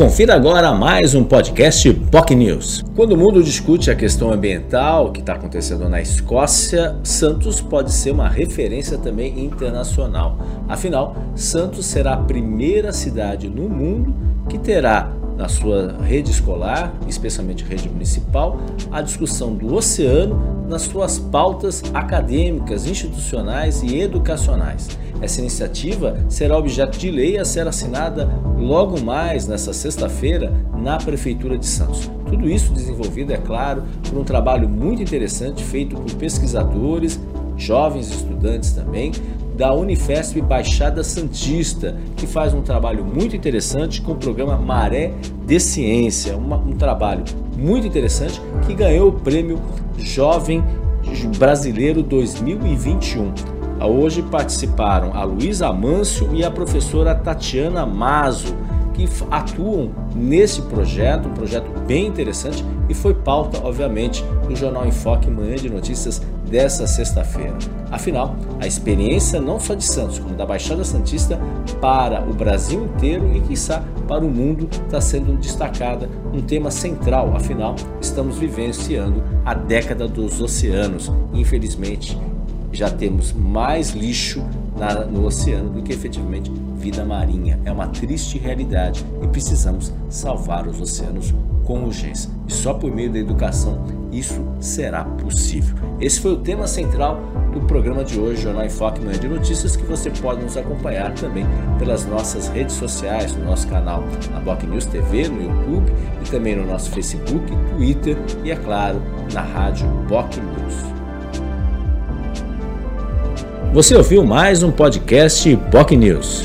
Confira agora mais um podcast POC News. Quando o mundo discute a questão ambiental que está acontecendo na Escócia, Santos pode ser uma referência também internacional. Afinal, Santos será a primeira cidade no mundo que terá na sua rede escolar, especialmente rede municipal, a discussão do oceano nas suas pautas acadêmicas, institucionais e educacionais. Essa iniciativa será objeto de lei a ser assinada logo mais nesta sexta-feira na Prefeitura de Santos. Tudo isso desenvolvido, é claro, por um trabalho muito interessante feito por pesquisadores, jovens estudantes também, da Unifesp Baixada Santista, que faz um trabalho muito interessante com o programa Maré de Ciência, uma, um trabalho muito interessante que ganhou o prêmio Jovem Brasileiro 2021. Hoje participaram a Luísa Amâncio e a professora Tatiana Mazo, que atuam nesse projeto, um projeto bem interessante e foi pauta, obviamente, do Jornal Enfoque Manhã de Notícias dessa sexta-feira. Afinal, a experiência não só de Santos, como da Baixada Santista para o Brasil inteiro e, quiçá, para o mundo está sendo destacada, um tema central. Afinal, estamos vivenciando a década dos oceanos. Infelizmente, já temos mais lixo na, no oceano do que efetivamente vida marinha. É uma triste realidade e precisamos salvar os oceanos com urgência. E só por meio da educação isso será possível. Esse foi o tema central do programa de hoje, Jornal em Foque Manhã de Notícias, que você pode nos acompanhar também pelas nossas redes sociais, no nosso canal na Boc News TV, no YouTube e também no nosso Facebook, Twitter e, é claro, na rádio Boc News. Você ouviu mais um podcast Boc News.